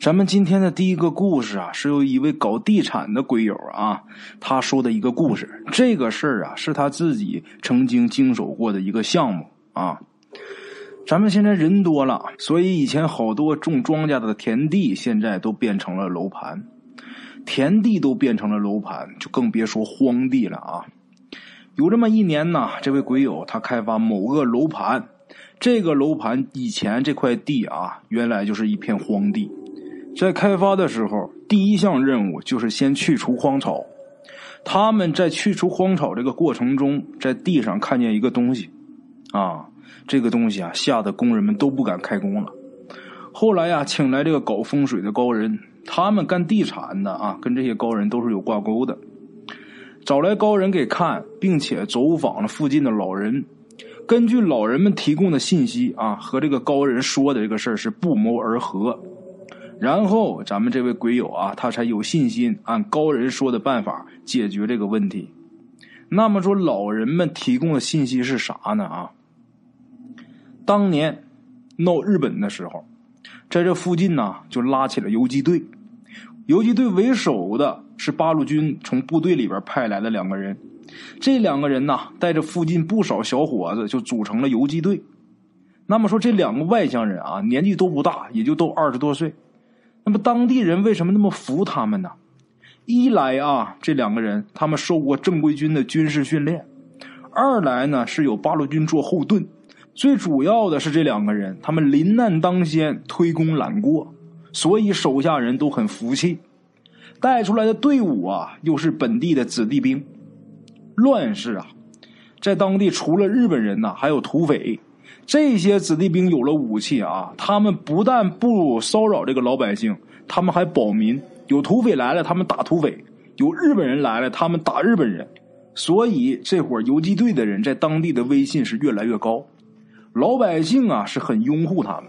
咱们今天的第一个故事啊，是由一位搞地产的鬼友啊，他说的一个故事。这个事儿啊，是他自己曾经经手过的一个项目啊。咱们现在人多了，所以以前好多种庄稼的田地，现在都变成了楼盘。田地都变成了楼盘，就更别说荒地了啊！有这么一年呢，这位鬼友他开发某个楼盘，这个楼盘以前这块地啊，原来就是一片荒地。在开发的时候，第一项任务就是先去除荒草。他们在去除荒草这个过程中，在地上看见一个东西，啊，这个东西啊，吓得工人们都不敢开工了。后来呀，请来这个搞风水的高人，他们干地产的啊，跟这些高人都是有挂钩的。找来高人给看，并且走访了附近的老人，根据老人们提供的信息啊，和这个高人说的这个事儿是不谋而合。然后咱们这位鬼友啊，他才有信心按高人说的办法解决这个问题。那么说，老人们提供的信息是啥呢？啊，当年闹日本的时候，在这附近呢就拉起了游击队，游击队为首的是八路军从部队里边派来的两个人，这两个人呢带着附近不少小伙子就组成了游击队。那么说，这两个外乡人啊，年纪都不大，也就都二十多岁。那么当地人为什么那么服他们呢？一来啊，这两个人他们受过正规军的军事训练；二来呢是有八路军做后盾；最主要的是这两个人他们临难当先，推功揽过，所以手下人都很服气。带出来的队伍啊，又是本地的子弟兵。乱世啊，在当地除了日本人呐，还有土匪。这些子弟兵有了武器啊，他们不但不骚扰这个老百姓，他们还保民。有土匪来了，他们打土匪；有日本人来了，他们打日本人。所以这伙游击队的人在当地的威信是越来越高，老百姓啊是很拥护他们。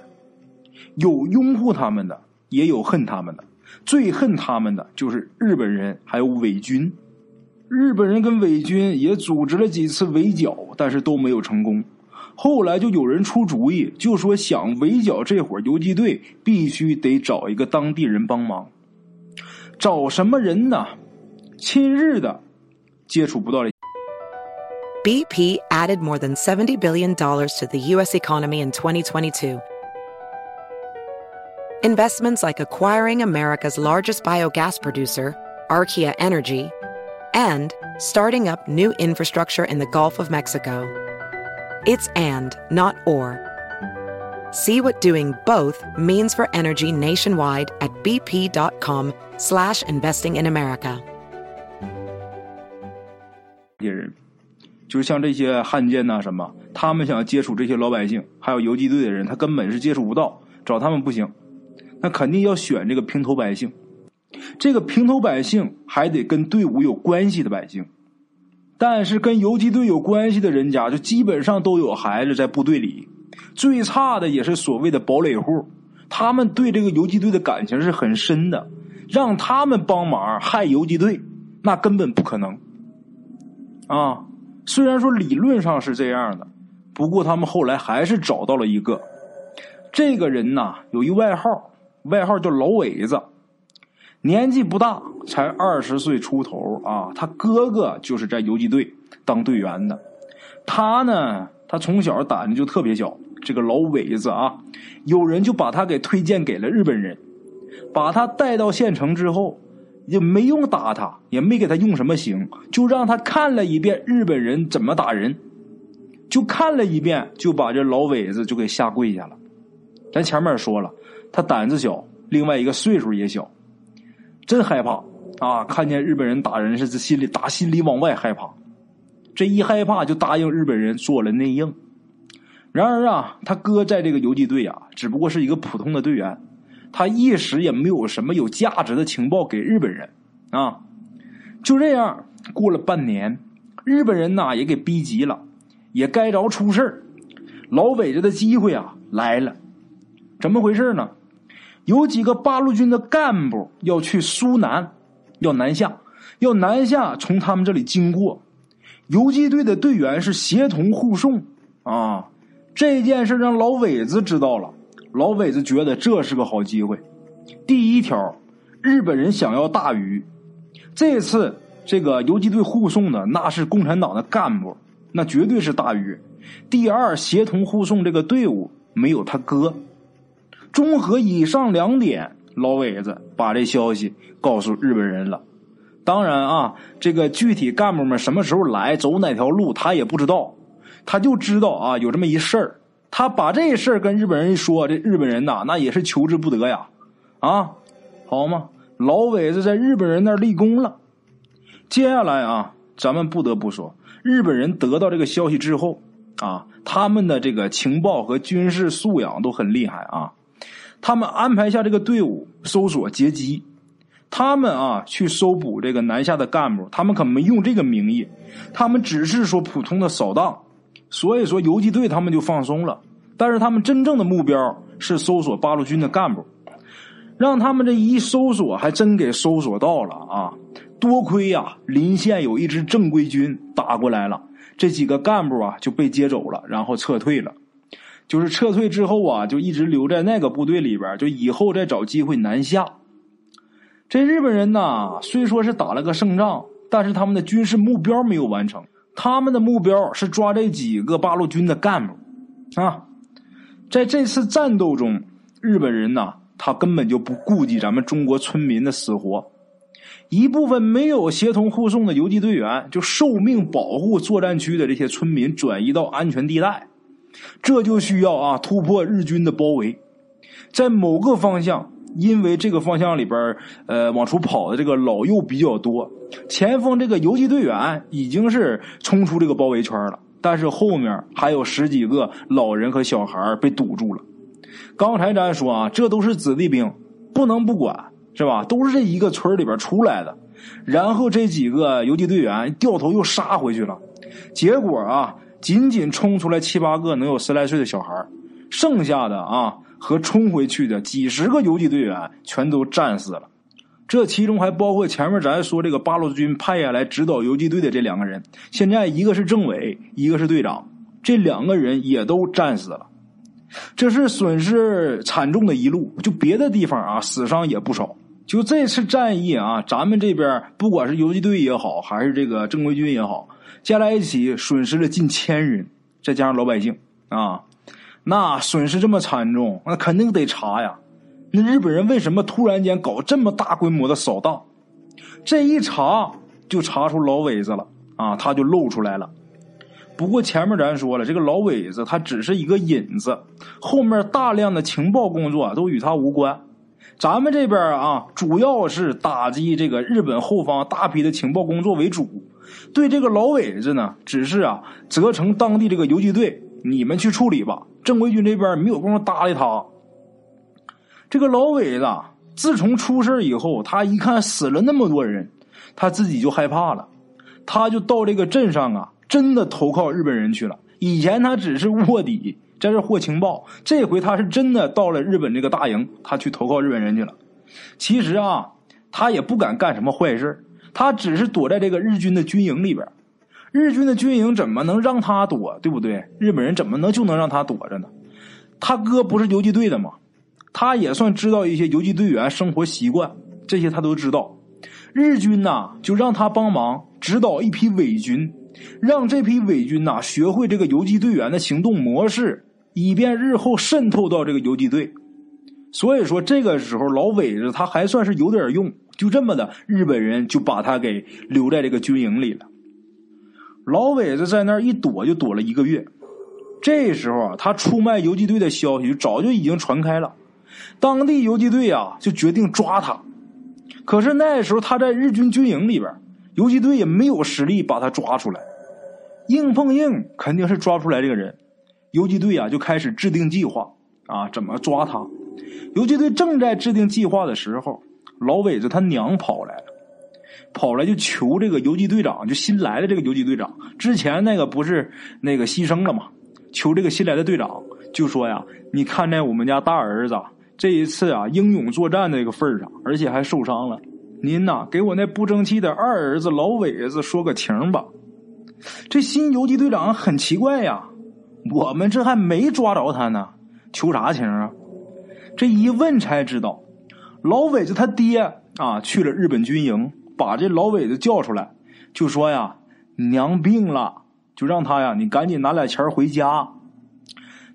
有拥护他们的，也有恨他们的。最恨他们的就是日本人，还有伪军。日本人跟伪军也组织了几次围剿，但是都没有成功。后来就有人出主意，就说想围剿这伙游击队，必须得找一个当地人帮忙。找什么人呢？亲日的，接触不到的。BP added more than $70 billion to the U.S. economy in 2022. Investments like acquiring America's largest biogas producer, Archaea Energy, and starting up new infrastructure in the Gulf of Mexico. It's and, not or. See what doing both means for energy nationwide at bp.com slash investing in America. 些人，就是像这些汉奸呐、什么，他们想接触这些老百姓，还有游击队的人，他根本是接触不到，找他们不行，那肯定要选这个平头百姓。这个平头百姓还得跟队伍有关系的百姓。 但是跟游击队有关系的人家，就基本上都有孩子在部队里。最差的也是所谓的堡垒户，他们对这个游击队的感情是很深的。让他们帮忙害游击队，那根本不可能。啊，虽然说理论上是这样的，不过他们后来还是找到了一个。这个人呐，有一外号，外号叫老伟子。年纪不大，才二十岁出头啊！他哥哥就是在游击队当队员的。他呢，他从小胆子就特别小。这个老伟子啊，有人就把他给推荐给了日本人，把他带到县城之后，也没用打他，也没给他用什么刑，就让他看了一遍日本人怎么打人，就看了一遍，就把这老伟子就给下跪下了。咱前面说了，他胆子小，另外一个岁数也小。真害怕啊！看见日本人打人是心里打心里往外害怕，这一害怕就答应日本人做了内应。然而啊，他哥在这个游击队啊，只不过是一个普通的队员，他一时也没有什么有价值的情报给日本人啊。就这样过了半年，日本人呐也给逼急了，也该着出事老伟子的机会啊来了，怎么回事呢？有几个八路军的干部要去苏南，要南下，要南下从他们这里经过。游击队的队员是协同护送啊。这件事让老伟子知道了，老伟子觉得这是个好机会，第一条，日本人想要大鱼。这次这个游击队护送的那是共产党的干部，那绝对是大鱼。第二，协同护送这个队伍没有他哥。综合以上两点，老伟子把这消息告诉日本人了。当然啊，这个具体干部们什么时候来，走哪条路，他也不知道。他就知道啊，有这么一事儿。他把这事儿跟日本人一说，这日本人呐，那也是求之不得呀。啊，好嘛，老伟子在日本人那儿立功了。接下来啊，咱们不得不说，日本人得到这个消息之后啊，他们的这个情报和军事素养都很厉害啊。他们安排下这个队伍搜索劫机，他们啊去搜捕这个南下的干部，他们可没用这个名义，他们只是说普通的扫荡。所以说游击队他们就放松了，但是他们真正的目标是搜索八路军的干部。让他们这一搜索，还真给搜索到了啊！多亏呀，临县有一支正规军打过来了，这几个干部啊就被接走了，然后撤退了。就是撤退之后啊，就一直留在那个部队里边，就以后再找机会南下。这日本人呐，虽说是打了个胜仗，但是他们的军事目标没有完成。他们的目标是抓这几个八路军的干部啊！在这次战斗中，日本人呐。他根本就不顾及咱们中国村民的死活，一部分没有协同护送的游击队员就受命保护作战区的这些村民转移到安全地带，这就需要啊突破日军的包围，在某个方向，因为这个方向里边呃往出跑的这个老幼比较多，前锋这个游击队员已经是冲出这个包围圈了，但是后面还有十几个老人和小孩被堵住了。刚才咱说啊，这都是子弟兵，不能不管，是吧？都是这一个村里边出来的。然后这几个游击队员掉头又杀回去了，结果啊，仅仅冲出来七八个，能有十来岁的小孩剩下的啊和冲回去的几十个游击队员全都战死了。这其中还包括前面咱说这个八路军派下来指导游击队的这两个人，现在一个是政委，一个是队长，这两个人也都战死了。这是损失惨重的一路，就别的地方啊，死伤也不少。就这次战役啊，咱们这边不管是游击队也好，还是这个正规军也好，加在一起损失了近千人，再加上老百姓啊，那损失这么惨重，那肯定得查呀。那日本人为什么突然间搞这么大规模的扫荡？这一查就查出老尾子了啊，他就露出来了。不过前面咱说了，这个老伟子他只是一个引子，后面大量的情报工作都与他无关。咱们这边啊，主要是打击这个日本后方大批的情报工作为主。对这个老伟子呢，只是啊，责成当地这个游击队，你们去处理吧。正规军这边没有功夫搭理他。这个老伟子自从出事以后，他一看死了那么多人，他自己就害怕了，他就到这个镇上啊。真的投靠日本人去了。以前他只是卧底，在这获情报。这回他是真的到了日本这个大营，他去投靠日本人去了。其实啊，他也不敢干什么坏事他只是躲在这个日军的军营里边。日军的军营怎么能让他躲？对不对？日本人怎么能就能让他躲着呢？他哥不是游击队的吗？他也算知道一些游击队员生活习惯，这些他都知道。日军呐，就让他帮忙指导一批伪军。让这批伪军呐学会这个游击队员的行动模式，以便日后渗透到这个游击队。所以说，这个时候老伟子他还算是有点用。就这么的，日本人就把他给留在这个军营里了。老伟子在那儿一躲就躲了一个月。这时候啊，他出卖游击队的消息早就已经传开了，当地游击队啊就决定抓他。可是那时候他在日军军营里边。游击队也没有实力把他抓出来，硬碰硬肯定是抓不出来这个人。游击队啊就开始制定计划啊，怎么抓他？游击队正在制定计划的时候，老伟子他娘跑来了，跑来就求这个游击队长，就新来的这个游击队长，之前那个不是那个牺牲了吗？求这个新来的队长就说呀：“你看在我们家大儿子这一次啊英勇作战的这个份上，而且还受伤了。”您呐，给我那不争气的二儿子老伟子说个情吧。这新游击队长很奇怪呀，我们这还没抓着他呢，求啥情啊？这一问才知道，老伟子他爹啊去了日本军营，把这老伟子叫出来，就说呀：“娘病了，就让他呀，你赶紧拿俩钱回家。”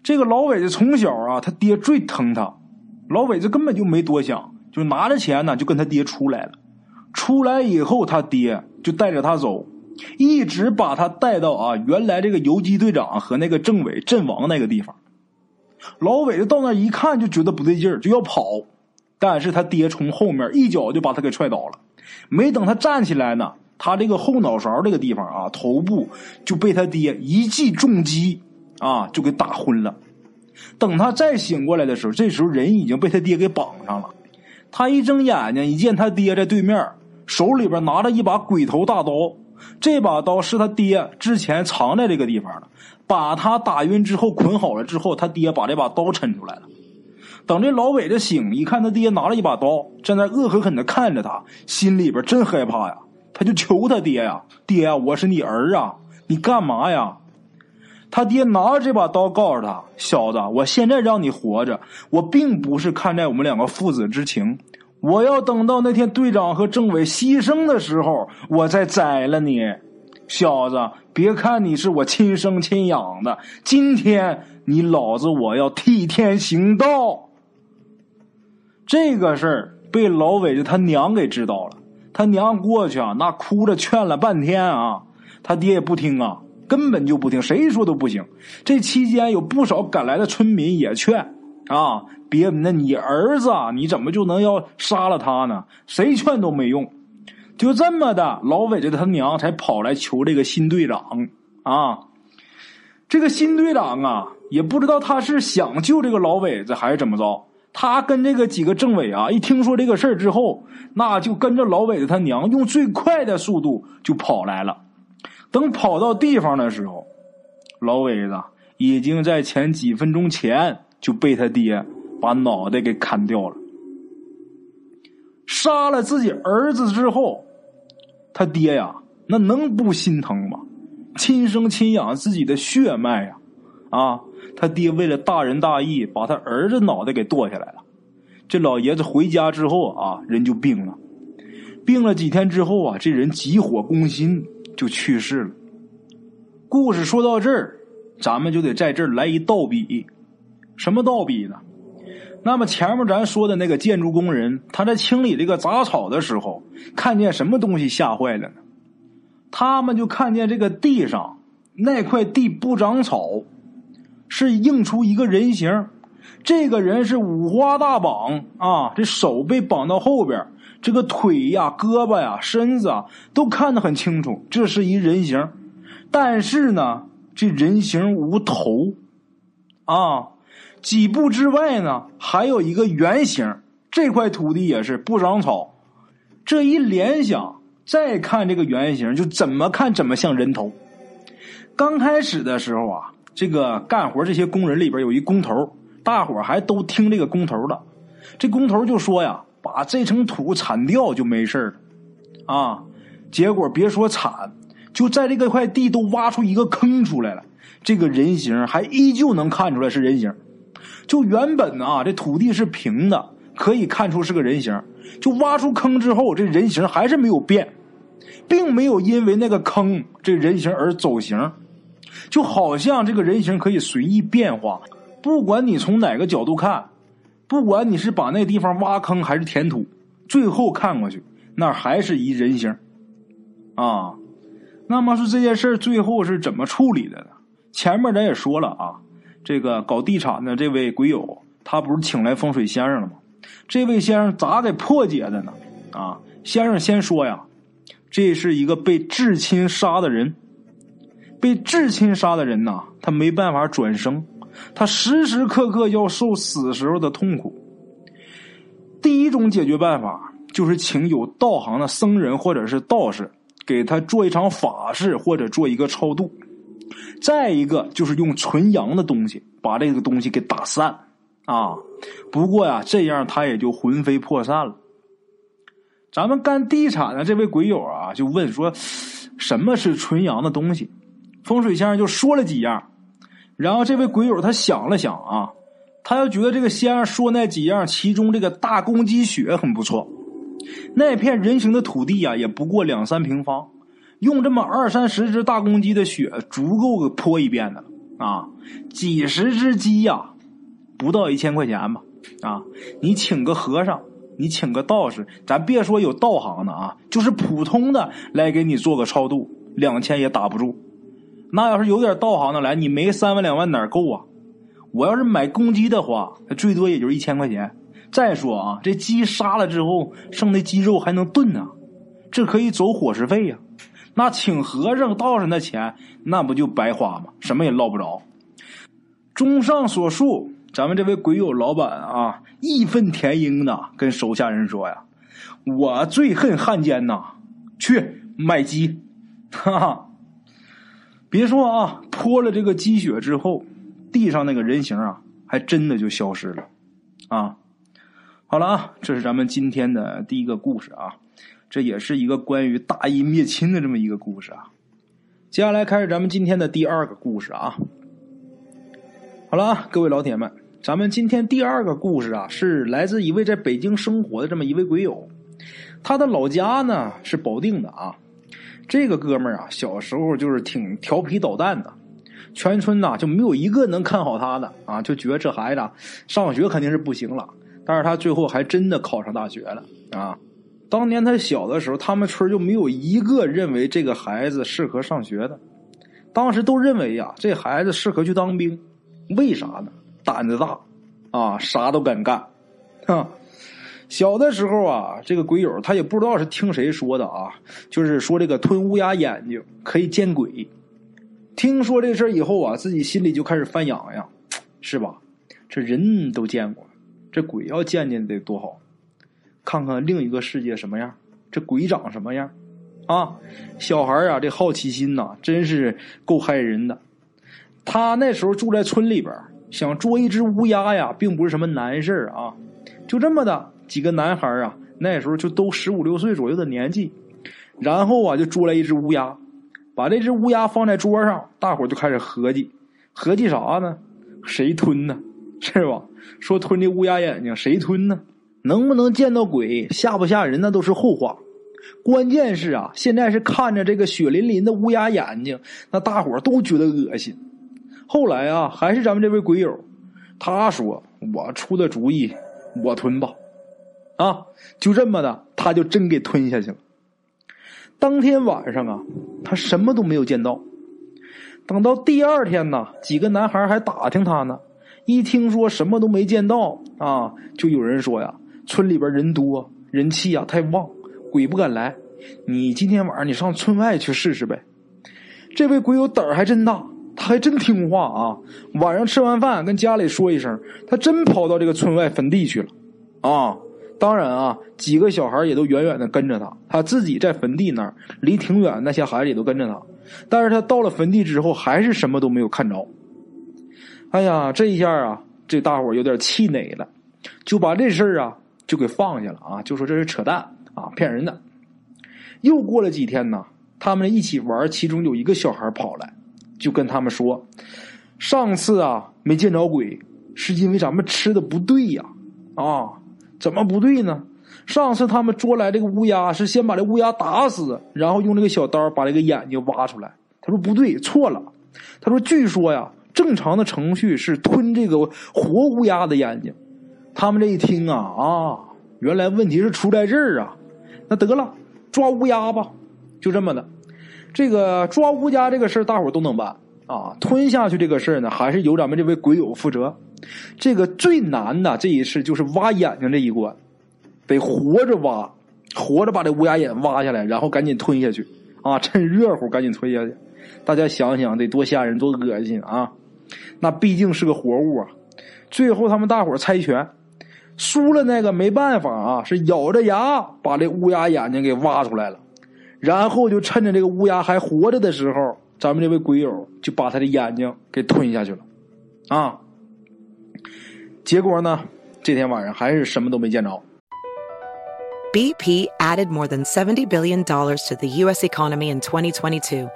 这个老伟子从小啊，他爹最疼他，老伟子根本就没多想，就拿着钱呢，就跟他爹出来了。出来以后，他爹就带着他走，一直把他带到啊原来这个游击队长和那个政委阵亡那个地方。老伟子到那一看就觉得不对劲儿，就要跑，但是他爹从后面一脚就把他给踹倒了。没等他站起来呢，他这个后脑勺这个地方啊，头部就被他爹一记重击。啊，就给打昏了。等他再醒过来的时候，这时候人已经被他爹给绑上了。他一睁眼睛，一见他爹在对面，手里边拿着一把鬼头大刀。这把刀是他爹之前藏在这个地方的。把他打晕之后，捆好了之后，他爹把这把刀抻出来了。等这老伟子醒，一看他爹拿了一把刀，站在恶狠狠的看着他，心里边真害怕呀。他就求他爹呀：“爹呀，我是你儿啊，你干嘛呀？”他爹拿着这把刀，告诉他：“小子，我现在让你活着，我并不是看在我们两个父子之情，我要等到那天队长和政委牺牲的时候，我再宰了你。小子，别看你是我亲生亲养的，今天你老子我要替天行道。”这个事儿被老伟子他娘给知道了，他娘过去啊，那哭着劝了半天啊，他爹也不听啊。根本就不听，谁说都不行。这期间有不少赶来的村民也劝啊，别那你儿子啊你怎么就能要杀了他呢？谁劝都没用。就这么的，老伟子他娘才跑来求这个新队长啊。这个新队长啊，也不知道他是想救这个老伟子还是怎么着。他跟这个几个政委啊，一听说这个事儿之后，那就跟着老伟子他娘用最快的速度就跑来了。等跑到地方的时候，老伟子已经在前几分钟前就被他爹把脑袋给砍掉了。杀了自己儿子之后，他爹呀，那能不心疼吗？亲生亲养自己的血脉呀！啊，他爹为了大仁大义，把他儿子脑袋给剁下来了。这老爷子回家之后啊，人就病了。病了几天之后啊，这人急火攻心。就去世了。故事说到这儿，咱们就得在这儿来一倒笔。什么倒笔呢？那么前面咱说的那个建筑工人，他在清理这个杂草的时候，看见什么东西吓坏了呢？他们就看见这个地上那块地不长草，是映出一个人形。这个人是五花大绑啊，这手被绑到后边。这个腿呀、胳膊呀、身子啊，都看得很清楚，这是一人形。但是呢，这人形无头，啊，几步之外呢，还有一个圆形。这块土地也是不长草。这一联想，再看这个圆形，就怎么看怎么像人头。刚开始的时候啊，这个干活这些工人里边有一工头，大伙还都听这个工头的。这工头就说呀。把这层土铲掉就没事了，啊！结果别说铲，就在这个块地都挖出一个坑出来了。这个人形还依旧能看出来是人形。就原本啊，这土地是平的，可以看出是个人形。就挖出坑之后，这人形还是没有变，并没有因为那个坑这人形而走形，就好像这个人形可以随意变化，不管你从哪个角度看。不管你是把那地方挖坑还是填土，最后看过去，那还是一人形啊。那么说这件事最后是怎么处理的呢？前面咱也说了啊，这个搞地产的这位鬼友，他不是请来风水先生了吗？这位先生咋给破解的呢？啊，先生先说呀，这是一个被至亲杀的人，被至亲杀的人呐，他没办法转生。他时时刻刻要受死时候的痛苦。第一种解决办法就是请有道行的僧人或者是道士给他做一场法事或者做一个超度。再一个就是用纯阳的东西把这个东西给打散啊。不过呀，这样他也就魂飞魄散了。咱们干地产的这位鬼友啊，就问说：“什么是纯阳的东西？”风水先生就说了几样。然后这位鬼友他想了想啊，他又觉得这个先生说那几样，其中这个大公鸡血很不错。那片人形的土地啊，也不过两三平方，用这么二三十只大公鸡的血，足够泼一遍的啊！几十只鸡呀，不到一千块钱吧？啊，你请个和尚，你请个道士，咱别说有道行的啊，就是普通的来给你做个超度，两千也打不住。那要是有点道行的来，你没三万两万哪够啊？我要是买公鸡的话，最多也就是一千块钱。再说啊，这鸡杀了之后，剩的鸡肉还能炖呢，这可以走伙食费呀。那请和尚道士那钱，那不就白花吗？什么也捞不着。综上所述，咱们这位鬼友老板啊，义愤填膺的跟手下人说呀：“我最恨汉奸呐，去买鸡。”哈哈，别说啊，泼了这个鸡血之后。地上那个人形啊，还真的就消失了，啊，好了啊，这是咱们今天的第一个故事啊，这也是一个关于大义灭亲的这么一个故事啊。接下来开始咱们今天的第二个故事啊。好了啊，各位老铁们，咱们今天第二个故事啊，是来自一位在北京生活的这么一位鬼友，他的老家呢是保定的啊。这个哥们儿啊，小时候就是挺调皮捣蛋的。全村呐就没有一个能看好他的啊，就觉得这孩子上学肯定是不行了。但是他最后还真的考上大学了啊！当年他小的时候，他们村就没有一个认为这个孩子适合上学的。当时都认为呀，这孩子适合去当兵，为啥呢？胆子大啊，啥都敢干。哈，小的时候啊，这个鬼友他也不知道是听谁说的啊，就是说这个吞乌鸦眼睛可以见鬼。听说这事以后啊，自己心里就开始犯痒痒，是吧？这人都见过，这鬼要见见得多好，看看另一个世界什么样，这鬼长什么样啊？小孩啊，这好奇心呐，真是够害人的。他那时候住在村里边，想捉一只乌鸦呀，并不是什么难事啊。就这么的几个男孩啊，那时候就都十五六岁左右的年纪，然后啊，就捉来一只乌鸦。把这只乌鸦放在桌上，大伙就开始合计，合计啥呢？谁吞呢？是吧？说吞这乌鸦眼睛，谁吞呢？能不能见到鬼，吓不吓人，那都是后话。关键是啊，现在是看着这个血淋淋的乌鸦眼睛，那大伙都觉得恶心。后来啊，还是咱们这位鬼友，他说：“我出的主意，我吞吧。”啊，就这么的，他就真给吞下去了。当天晚上啊，他什么都没有见到。等到第二天呢，几个男孩还打听他呢。一听说什么都没见到啊，就有人说呀：“村里边人多，人气啊太旺，鬼不敢来。你今天晚上你上村外去试试呗。”这位鬼友胆儿还真大，他还真听话啊。晚上吃完饭跟家里说一声，他真跑到这个村外坟地去了啊。当然啊，几个小孩也都远远的跟着他，他自己在坟地那儿离挺远，那些孩子也都跟着他。但是他到了坟地之后，还是什么都没有看着。哎呀，这一下啊，这大伙有点气馁了，就把这事儿啊就给放下了啊，就说这是扯淡啊，骗人的。又过了几天呢，他们一起玩，其中有一个小孩跑来，就跟他们说：“上次啊没见着鬼，是因为咱们吃的不对呀，啊。”怎么不对呢？上次他们捉来这个乌鸦，是先把这乌鸦打死，然后用这个小刀把这个眼睛挖出来。他说不对，错了。他说，据说呀，正常的程序是吞这个活乌鸦的眼睛。他们这一听啊啊，原来问题是出在这儿啊。那得了，抓乌鸦吧，就这么的。这个抓乌鸦这个事儿，大伙都能办啊。吞下去这个事儿呢，还是由咱们这位鬼友负责。这个最难的这一次就是挖眼睛这一关，得活着挖，活着把这乌鸦眼挖下来，然后赶紧吞下去啊！趁热乎赶紧吞下去。大家想想得多吓人，多恶心啊！那毕竟是个活物啊。最后他们大伙猜拳，输了那个没办法啊，是咬着牙把这乌鸦眼睛给挖出来了，然后就趁着这个乌鸦还活着的时候，咱们这位鬼友就把他的眼睛给吞下去了啊！结果呢？这天晚上还是什么都没见着。BP added more than $70 billion to the U.S. economy in 2022.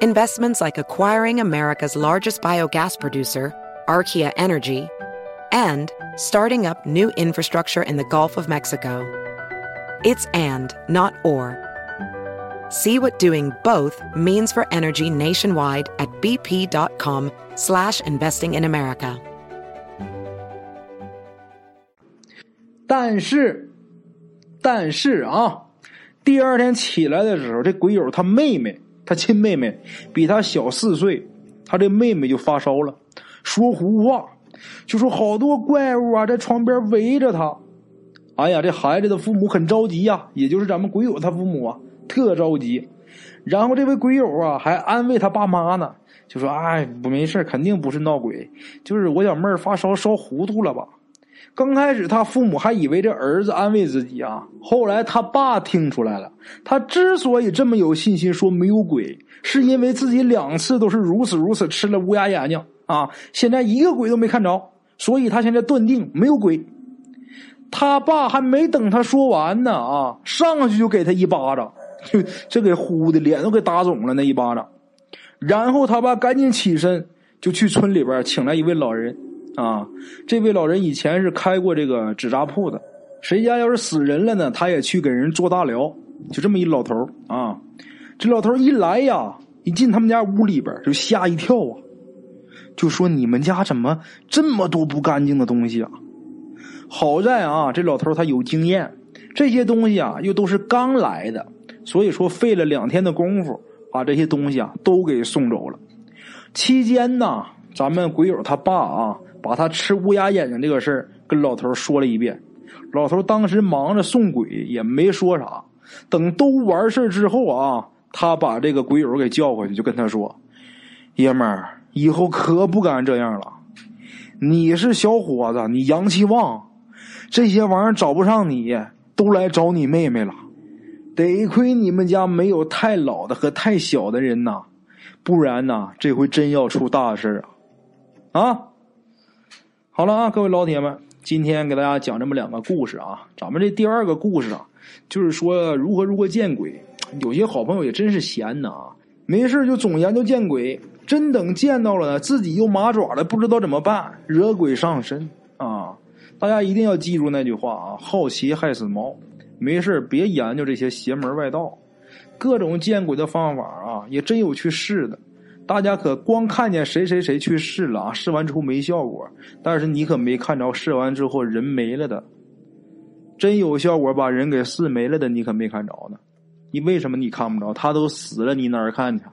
Investments like acquiring America's largest biogas producer, Archaea Energy, and starting up new infrastructure in the Gulf of Mexico. It's and, not or. See what doing both means for energy nationwide at bp.com slash investing in America. 但是，但是啊，第二天起来的时候，这鬼友他妹妹，他亲妹妹比他小四岁，他这妹妹就发烧了，说胡话，就说好多怪物啊在床边围着他。哎呀，这孩子的父母很着急呀，也就是咱们鬼友他父母啊，特着急。然后这位鬼友啊，还安慰他爸妈呢，就说：“哎，不没事，肯定不是闹鬼，就是我小妹发烧烧糊涂了吧。”刚开始他父母还以为这儿子安慰自己啊，后来他爸听出来了，他之所以这么有信心说没有鬼，是因为自己两次都是如此如此吃了乌鸦眼睛啊，现在一个鬼都没看着，所以他现在断定没有鬼。他爸还没等他说完呢啊，上去就给他一巴掌，就 这给呼的脸都给打肿了那一巴掌。然后他爸赶紧起身就去村里边请来一位老人。啊，这位老人以前是开过这个纸扎铺的，谁家要是死人了呢，他也去给人做大疗。就这么一老头啊，这老头一来呀，一进他们家屋里边就吓一跳啊，就说：“你们家怎么这么多不干净的东西啊？”好在啊，这老头他有经验，这些东西啊又都是刚来的，所以说费了两天的功夫，把这些东西啊都给送走了。期间呢，咱们鬼友他爸啊。把他吃乌鸦眼睛这个事儿跟老头说了一遍，老头当时忙着送鬼，也没说啥。等都完事之后啊，他把这个鬼友给叫回去，就跟他说：“爷们儿，以后可不敢这样了。你是小伙子，你阳气旺，这些玩意儿找不上你，都来找你妹妹了。得亏你们家没有太老的和太小的人呐，不然呐，这回真要出大事啊！啊！”好了啊，各位老铁们，今天给大家讲这么两个故事啊。咱们这第二个故事啊，就是说如何如何见鬼。有些好朋友也真是闲的啊，没事就总研究见鬼，真等见到了呢，自己又麻爪了，不知道怎么办，惹鬼上身啊。大家一定要记住那句话啊：好奇害死猫。没事别研究这些邪门外道，各种见鬼的方法啊，也真有去试的。大家可光看见谁谁谁去试了啊？试完之后没效果，但是你可没看着试完之后人没了的，真有效果把人给试没了的，你可没看着呢。你为什么你看不着？他都死了，你哪儿看去？